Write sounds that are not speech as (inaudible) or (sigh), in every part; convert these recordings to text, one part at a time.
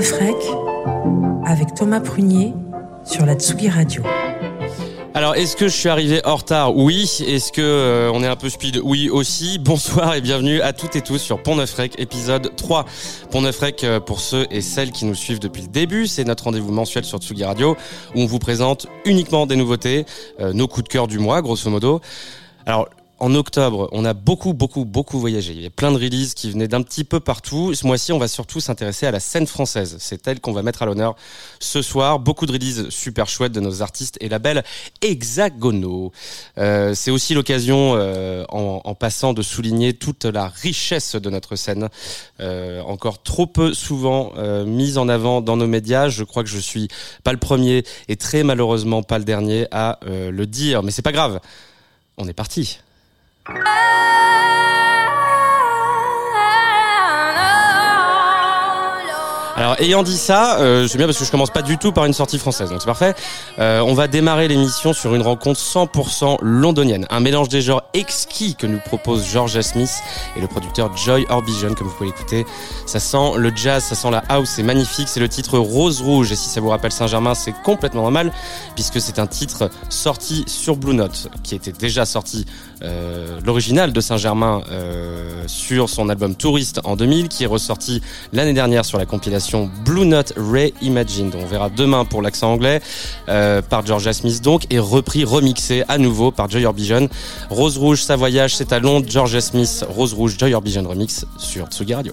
Neuf Rec avec Thomas Prunier sur la Tsugi Radio. Alors, est-ce que je suis arrivé en retard? Oui. Est-ce que euh, on est un peu speed? Oui aussi. (laughs) Bonsoir et bienvenue à toutes et tous sur Pont Neuf Rec, épisode 3. Pont Neuf Rec, euh, pour ceux et celles qui nous suivent depuis le début, c'est notre rendez-vous mensuel sur Tsugi Radio où on vous présente uniquement des nouveautés, euh, nos coups de cœur du mois, grosso modo. Alors, en octobre, on a beaucoup, beaucoup, beaucoup voyagé. Il y a plein de releases qui venaient d'un petit peu partout. Ce mois-ci, on va surtout s'intéresser à la scène française. C'est elle qu'on va mettre à l'honneur ce soir. Beaucoup de releases super chouettes de nos artistes et labels hexagonaux. Euh, c'est aussi l'occasion, euh, en, en, passant, de souligner toute la richesse de notre scène, euh, encore trop peu souvent euh, mise en avant dans nos médias. Je crois que je suis pas le premier et très malheureusement pas le dernier à euh, le dire, mais c'est pas grave. On est parti. Alors ayant dit ça, euh, c'est bien parce que je commence pas du tout par une sortie française, donc c'est parfait. Euh, on va démarrer l'émission sur une rencontre 100% londonienne, un mélange des genres exquis que nous propose George Smith et le producteur Joy Orbison, comme vous pouvez l'écouter. Ça sent le jazz, ça sent la house, c'est magnifique. C'est le titre Rose Rouge et si ça vous rappelle Saint-Germain, c'est complètement normal puisque c'est un titre sorti sur Blue Note, qui était déjà sorti l'original de Saint-Germain euh, sur son album Touriste en 2000, qui est ressorti l'année dernière sur la compilation Blue Note Reimagined. On verra demain pour l'accent anglais euh, par Georgia Smith donc et repris, remixé à nouveau par Joy Orbison. Rose Rouge, sa voyage, c'est à Londres. Georgia Smith, Rose Rouge, Joy Orbison remix sur Tsugi Radio.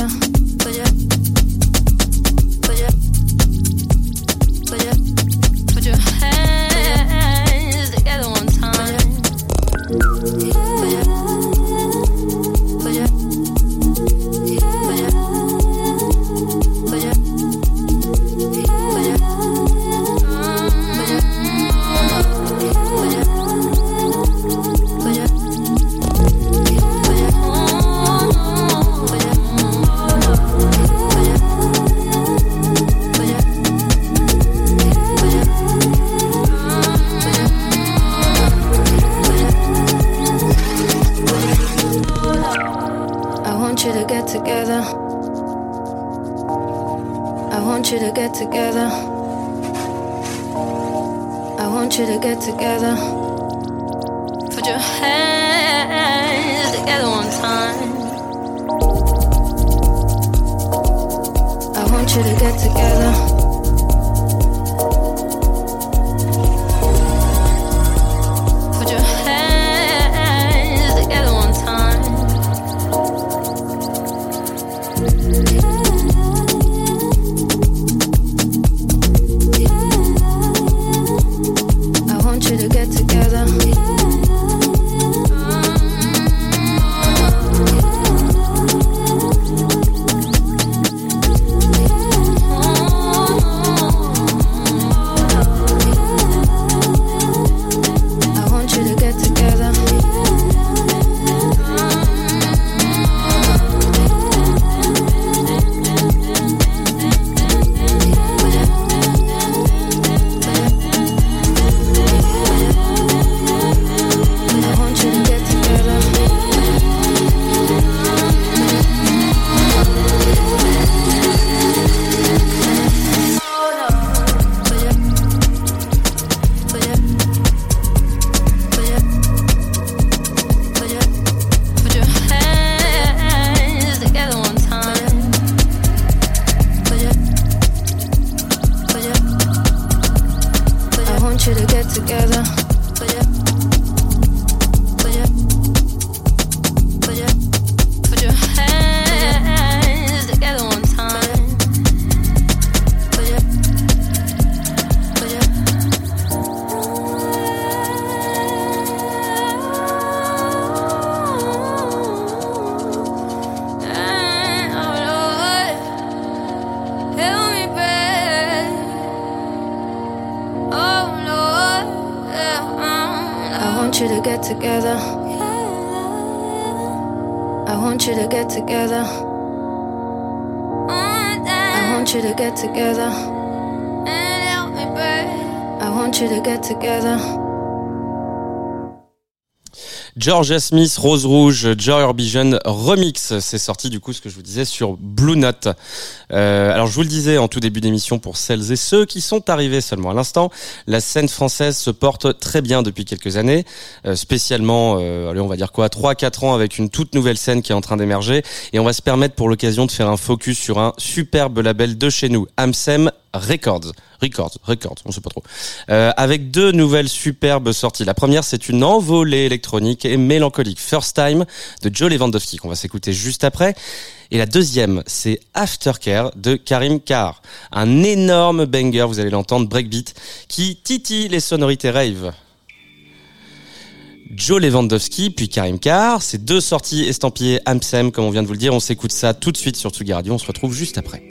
Georgia Smith, Rose Rouge, Joy Orbison Remix. C'est sorti du coup ce que je vous disais sur Blue Note. Euh, alors je vous le disais en tout début d'émission pour celles et ceux qui sont arrivés seulement à l'instant, la scène française se porte très bien depuis quelques années, euh, spécialement, euh, allez on va dire quoi, 3-4 ans avec une toute nouvelle scène qui est en train d'émerger et on va se permettre pour l'occasion de faire un focus sur un superbe label de chez nous, Amsem Records. Records, Records, on sait pas trop. Euh, avec deux nouvelles superbes sorties. La première, c'est une envolée électronique et mélancolique. First Time de Joe Lewandowski, qu'on va s'écouter juste après. Et la deuxième, c'est Aftercare de Karim Carr. Un énorme banger, vous allez l'entendre, breakbeat, qui titille les sonorités rave. Joe Lewandowski puis Karim Carr, c'est deux sorties estampillées Amsem, comme on vient de vous le dire. On s'écoute ça tout de suite sur Tsugi Radio. On se retrouve juste après.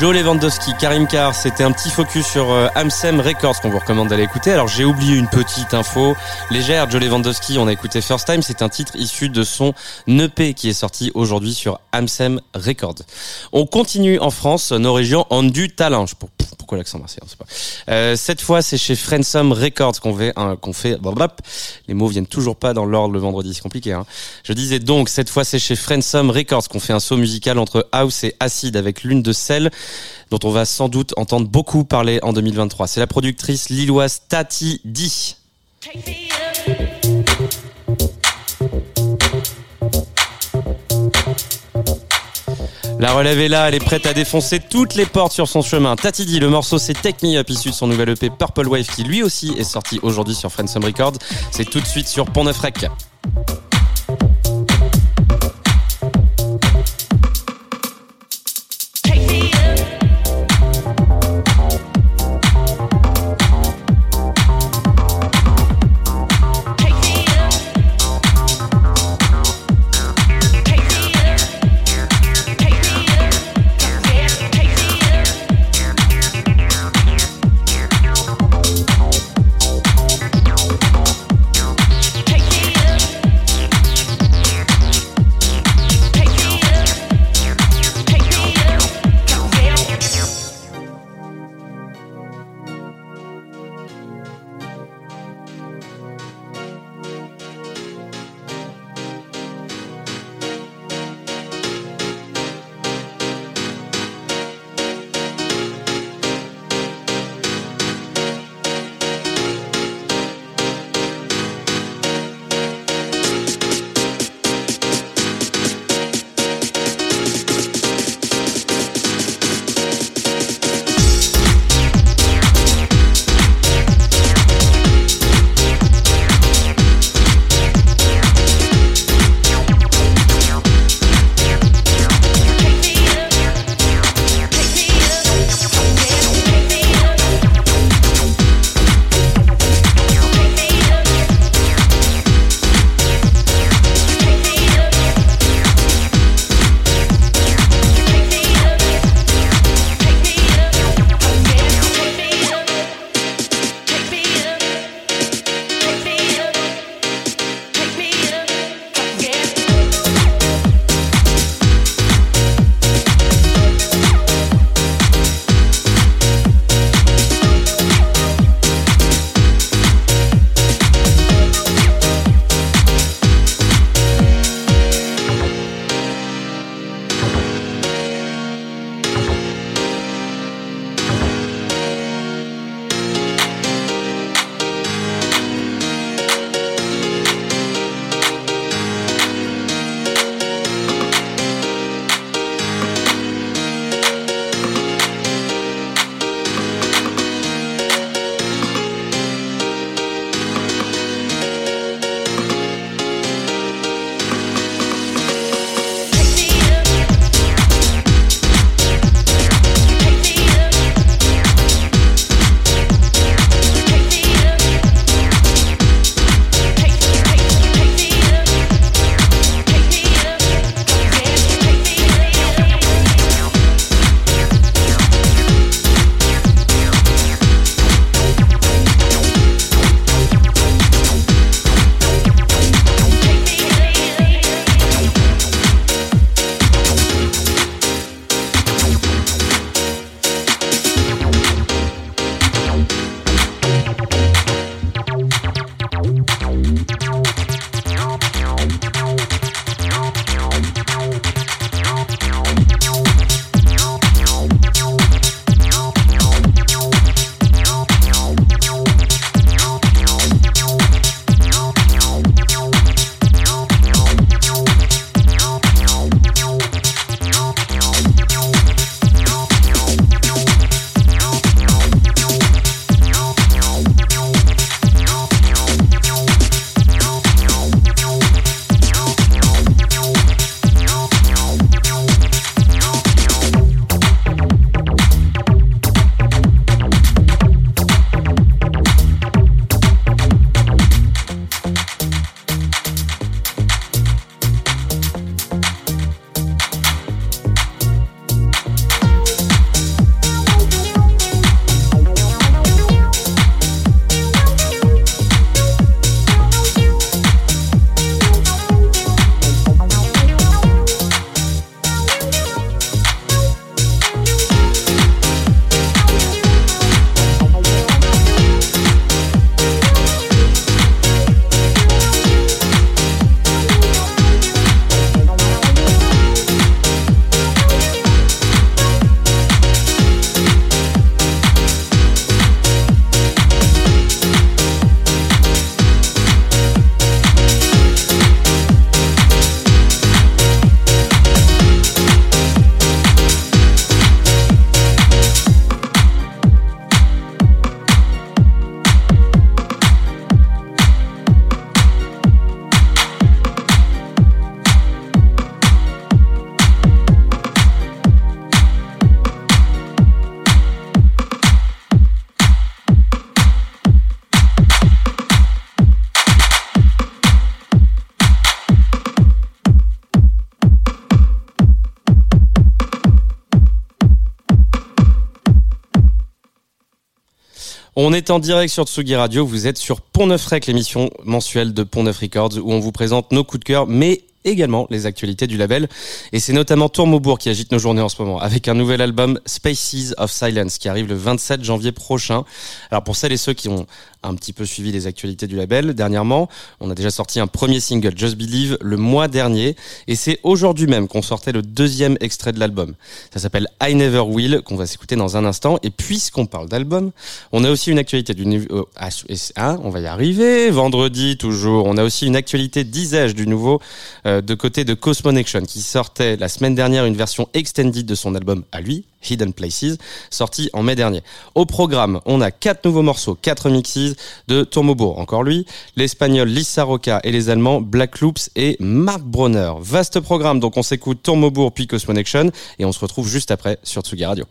Joe Lewandowski, Karim Carr, c'était un petit focus sur euh, Amsem Records qu'on vous recommande d'aller écouter. Alors j'ai oublié une petite info légère. Joe Lewandowski, on a écouté First Time, c'est un titre issu de son EP qui est sorti aujourd'hui sur Amsem Records. On continue en France, nos régions ont du talent. Je pourquoi l'accent marseillais, pas. Euh, cette fois, c'est chez Friendsome Records qu'on fait, un, qu'on. Les mots viennent toujours pas dans l'ordre le vendredi, c'est compliqué. Hein. Je disais donc, cette fois, c'est chez Friendsome Records qu'on fait un saut musical entre house et acide avec l'une de celles dont on va sans doute entendre beaucoup parler en 2023. C'est la productrice lilloise Tati D. La relève est là, elle est prête à défoncer toutes les portes sur son chemin. Tati D, le morceau c'est Take Me Up issu de son nouvel EP Purple Wave qui lui aussi est sorti aujourd'hui sur Friendsome Records. C'est tout de suite sur Pont Neuf Rec. En direct sur Tsugi Radio, vous êtes sur Pont Neuf Rec, l'émission mensuelle de Pont Neuf Records, où on vous présente nos coups de cœur, mais également les actualités du label. Et c'est notamment Tourmaubourg qui agite nos journées en ce moment, avec un nouvel album Spaces of Silence qui arrive le 27 janvier prochain. Alors pour celles et ceux qui ont un petit peu suivi les actualités du label dernièrement, on a déjà sorti un premier single, Just Believe, le mois dernier, et c'est aujourd'hui même qu'on sortait le deuxième extrait de l'album. Ça s'appelle I Never Will, qu'on va s'écouter dans un instant. Et puisqu'on parle d'album, on a aussi une actualité du nouveau... Ah, hein, on va y arriver, vendredi toujours. On a aussi une actualité, disais du nouveau... Euh, de côté de Cosmonection qui sortait la semaine dernière une version extended de son album à lui, Hidden Places, sorti en mai dernier. Au programme, on a quatre nouveaux morceaux, quatre mixes de Tourmobourg, encore lui, l'espagnol Lisa Roca et les allemands Black Loops et Mark Bronner. Vaste programme, donc on s'écoute Tourmobourg puis Cosmonection et on se retrouve juste après sur Tsugi Radio.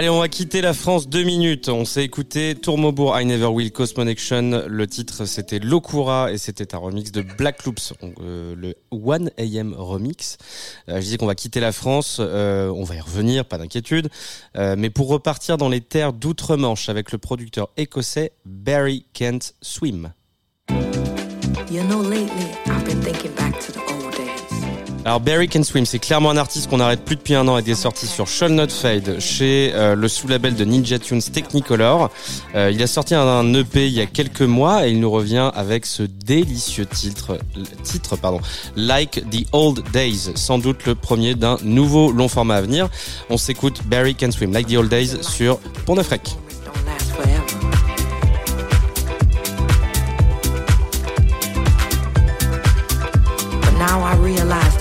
Allez, on va quitter la France deux minutes. On s'est écouté Tourmobourg, I Never Will, Cosmonection. Le titre, c'était Lokura et c'était un remix de Black Loops, euh, le 1AM remix. Euh, je disais qu'on va quitter la France. Euh, on va y revenir, pas d'inquiétude. mais pour repartir dans les terres d'outre-Manche avec le producteur écossais Barry Kent Swim. Alors Barry Can Swim, c'est clairement un artiste qu'on arrête plus depuis un an et des sorties sur Shall Not Fade chez euh, le sous-label de Ninja Tunes Technicolor. Euh, il a sorti un, EP il y a quelques mois et il nous revient avec ce délicieux titre, titre pardon, Like the Old Days, sans doute le premier d'un nouveau long format à venir. On s'écoute Barry Can Swim, Like the Old Days sur Pont realize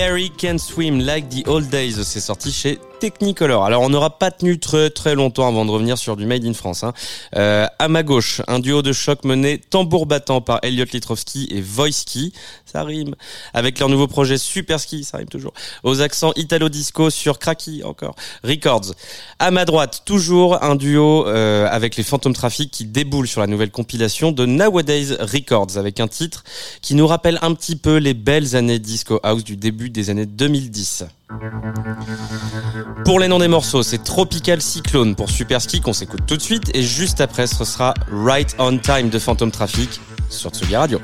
Barry Can Swim Like the Old Days. C'est sorti chez Technicolor. Alors on n'aura pas tenu très très longtemps avant de revenir sur du Made in France. Hein. Euh, à ma gauche, un duo de choc mené tambour battant par Elliot Litrovski et Voiski, ça rime, avec leur nouveau projet Super Ski, ça rime toujours, aux accents italo-disco sur Cracky encore, Records. À ma droite, toujours un duo euh, avec les Phantom Traffic qui déboule sur la nouvelle compilation de Nowadays Records avec un titre qui nous rappelle un petit peu les belles années disco house du début des années 2010. Pour les noms des morceaux, c'est Tropical Cyclone pour Super Ski qu'on s'écoute tout de suite et juste après ce sera Right on Time de Phantom Traffic sur Tsugi Radio.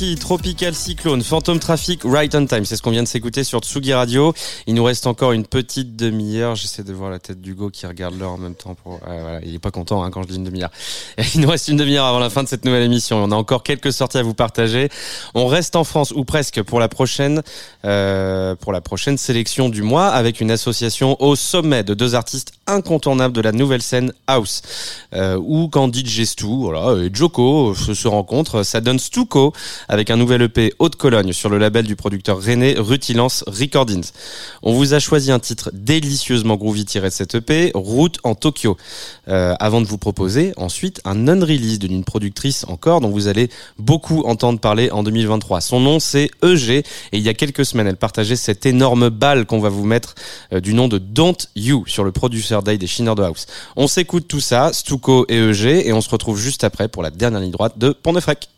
Tropical Cyclone, Phantom Traffic, Right on Time. C'est ce qu'on vient de s'écouter sur Tsugi Radio. Il nous reste encore une petite demi-heure. J'essaie de voir la tête d'Hugo qui regarde l'heure en même temps. Voilà, il est pas content hein, quand je dis une demi-heure. (laughs) Il nous reste une demi-heure avant la fin de cette nouvelle émission. On a encore quelques sorties à vous partager. On reste en France ou presque pour la prochaine, euh, pour la prochaine sélection du mois avec une association au sommet de deux artistes incontournables de la nouvelle scène house. Euh, où quand DJ Stu, et Joko se, se rencontrent, ça donne Stuco avec un nouvel EP Haute-Cologne sur le label du producteur René Rutilance Recordings. On vous a choisi un titre délicieusement groovy tiré de cet EP, Route en Tokyo, euh, avant de vous proposer ensuite un non-release d'une productrice encore dont vous allez beaucoup entendre parler en 2023. Son nom c'est EG et il y a quelques semaines elle partageait cette énorme balle qu'on va vous mettre euh, du nom de Don't You sur le Producer Day des de House. On s'écoute tout ça, Stuco et EG et on se retrouve juste après pour la dernière ligne droite de Pont de.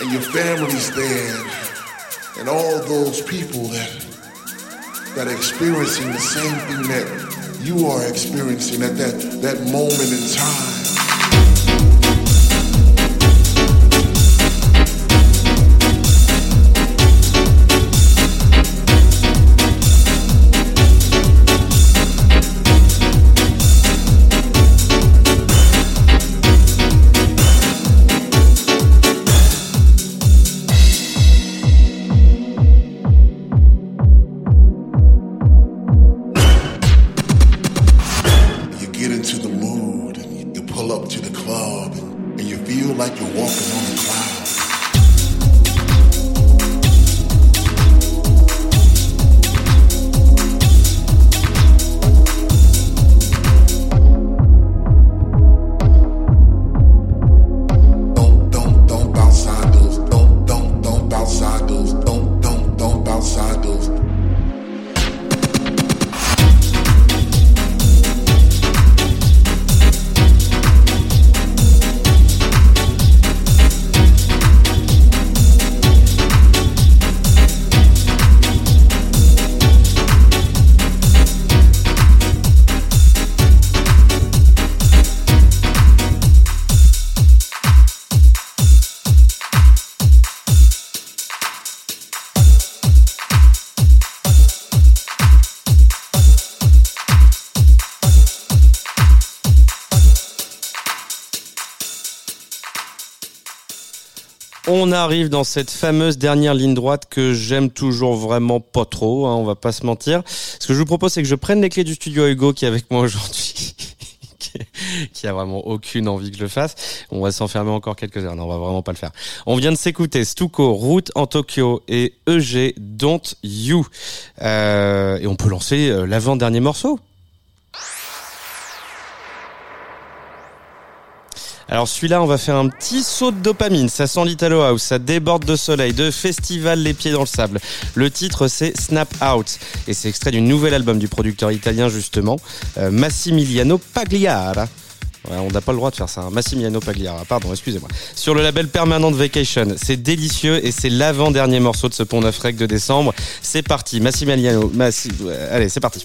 and your family's there and all those people that that are experiencing the same thing that you are experiencing at that, that moment in time. arrive dans cette fameuse dernière ligne droite que j'aime toujours vraiment pas trop, hein, on va pas se mentir. Ce que je vous propose, c'est que je prenne les clés du studio Hugo qui est avec moi aujourd'hui. (laughs) qui a vraiment aucune envie que je le fasse. On va s'enfermer encore quelques heures. Non, on va vraiment pas le faire. On vient de s'écouter Stuko, Route en Tokyo et EG, Don't You. Euh, et on peut lancer euh, l'avant-dernier morceau. Alors celui-là, on va faire un petit saut de dopamine. Ça sent l'Italo House, ça déborde de soleil, de festival les pieds dans le sable. Le titre c'est Snap Out et c'est extrait du nouvel album du producteur italien justement, euh, Massimiliano Pagliara. On n'a pas le droit de faire ça. hein. Massimiliano Pagliara, pardon, excusez-moi. Sur le label Permanent Vacation, c'est délicieux et c'est l'avant-dernier morceau de ce Pont Neuf Rec de décembre. C'est parti, Massimiliano. Massi... ouais, allez, c'est parti.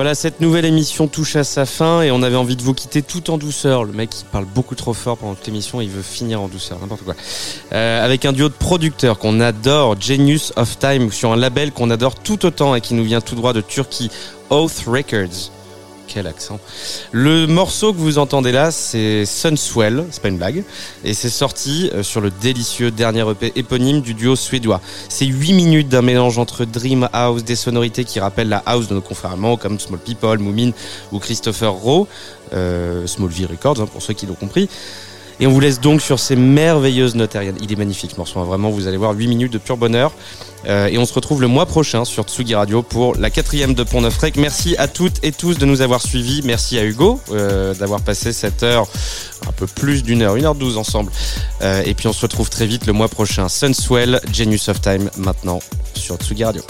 Voilà, cette nouvelle émission touche à sa fin et on avait envie de vous quitter tout en douceur. Le mec, il parle beaucoup trop fort pendant toute l'émission, il veut finir en douceur, n'importe quoi. Euh, avec un duo de producteurs qu'on adore, Genius of Time, sur un label qu'on adore tout autant et qui nous vient tout droit de Turquie, Oath Records. Quel accent. Le morceau que vous entendez là, c'est Sunswell, c'est pas une blague, et c'est sorti euh, sur le délicieux dernier EP éponyme du duo suédois. C'est 8 minutes d'un mélange entre Dream House, des sonorités qui rappellent la house de nos confrères allemands comme Small People, Moomin ou Christopher Rowe, euh, Smallville Records hein, pour ceux qui l'ont compris. Et on vous laisse donc sur ces merveilleuses notes aériennes. Il est magnifique ce morceau, hein. vraiment, vous allez voir 8 minutes de pur bonheur. Euh, et on se retrouve le mois prochain sur Tsugi Radio pour la quatrième de Pont Neuf Rec. Merci à toutes et tous de nous avoir suivis. Merci à Hugo euh, d'avoir passé cette heure, un peu plus d'une heure, une heure douze ensemble. Euh, et puis on se retrouve très vite le mois prochain. Sunswell, Genius of Time maintenant sur Tsugi Radio.